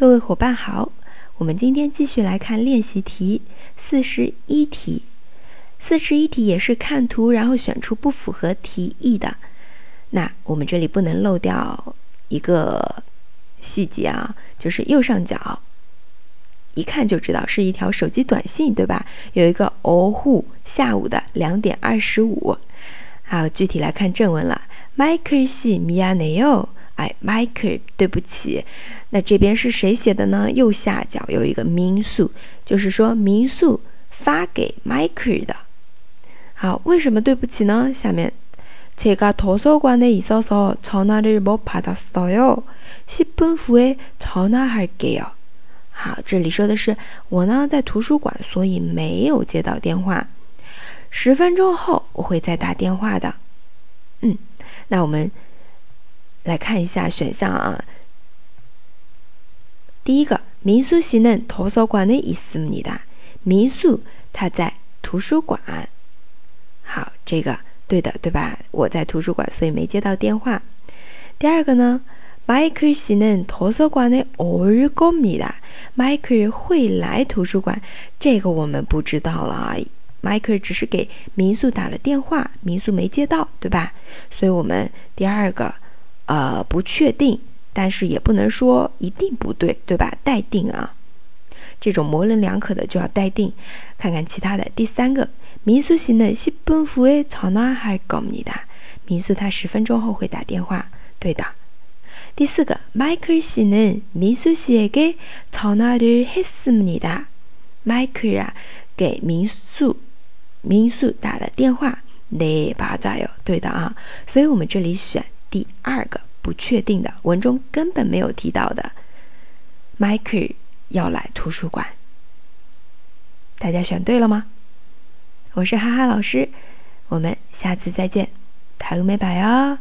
各位伙伴好，我们今天继续来看练习题四十一题。四十一题也是看图，然后选出不符合题意的。那我们这里不能漏掉一个细节啊，就是右上角，一看就知道是一条手机短信，对吧？有一个哦呼，下午的两点二十五。好，具体来看正文了。Michael 是米亚内奥，哎，Michael，对不起。那这边是谁写的呢？右下角有一个民宿，就是说民宿发给 Michael 的。好，为什么对不起呢？下面，제가도서관에있어서전화를못받았어 요。 10分후에전화할게 요。 好，这里说的是我呢在图书馆，所以没有接到电话。十分钟后我会再打电话的。嗯，那我们来看一下选项啊。 第一个，民宿西嫩图书馆的意思你的民宿，它在图书馆。好，这个对的，对吧？我在图书馆，所以没接到电话。第二个呢，迈克尔西嫩图书馆的尔公米的，迈克尔会来图书馆，这个我们不知道了啊。迈克尔只是给民宿打了电话，民宿没接到，对吧？所以我们第二个，呃，不确定。但是也不能说一定不对，对吧？待定啊，这种模棱两可的就要待定。看看其他的，第三个，民宿西呢，西本府诶，朝哪还搞你的？民宿他十分钟后会打电话，对的。第四个，迈克尔西呢，民宿西诶给朝哪的黑斯姆尼的？迈克尔啊，给民宿民宿打了电话，对吧？加油，对的啊。所以我们这里选第二个。不确定的文中根本没有提到的，迈克尔要来图书馆。大家选对了吗？我是哈哈老师，我们下次再见，塔乌美拜啊。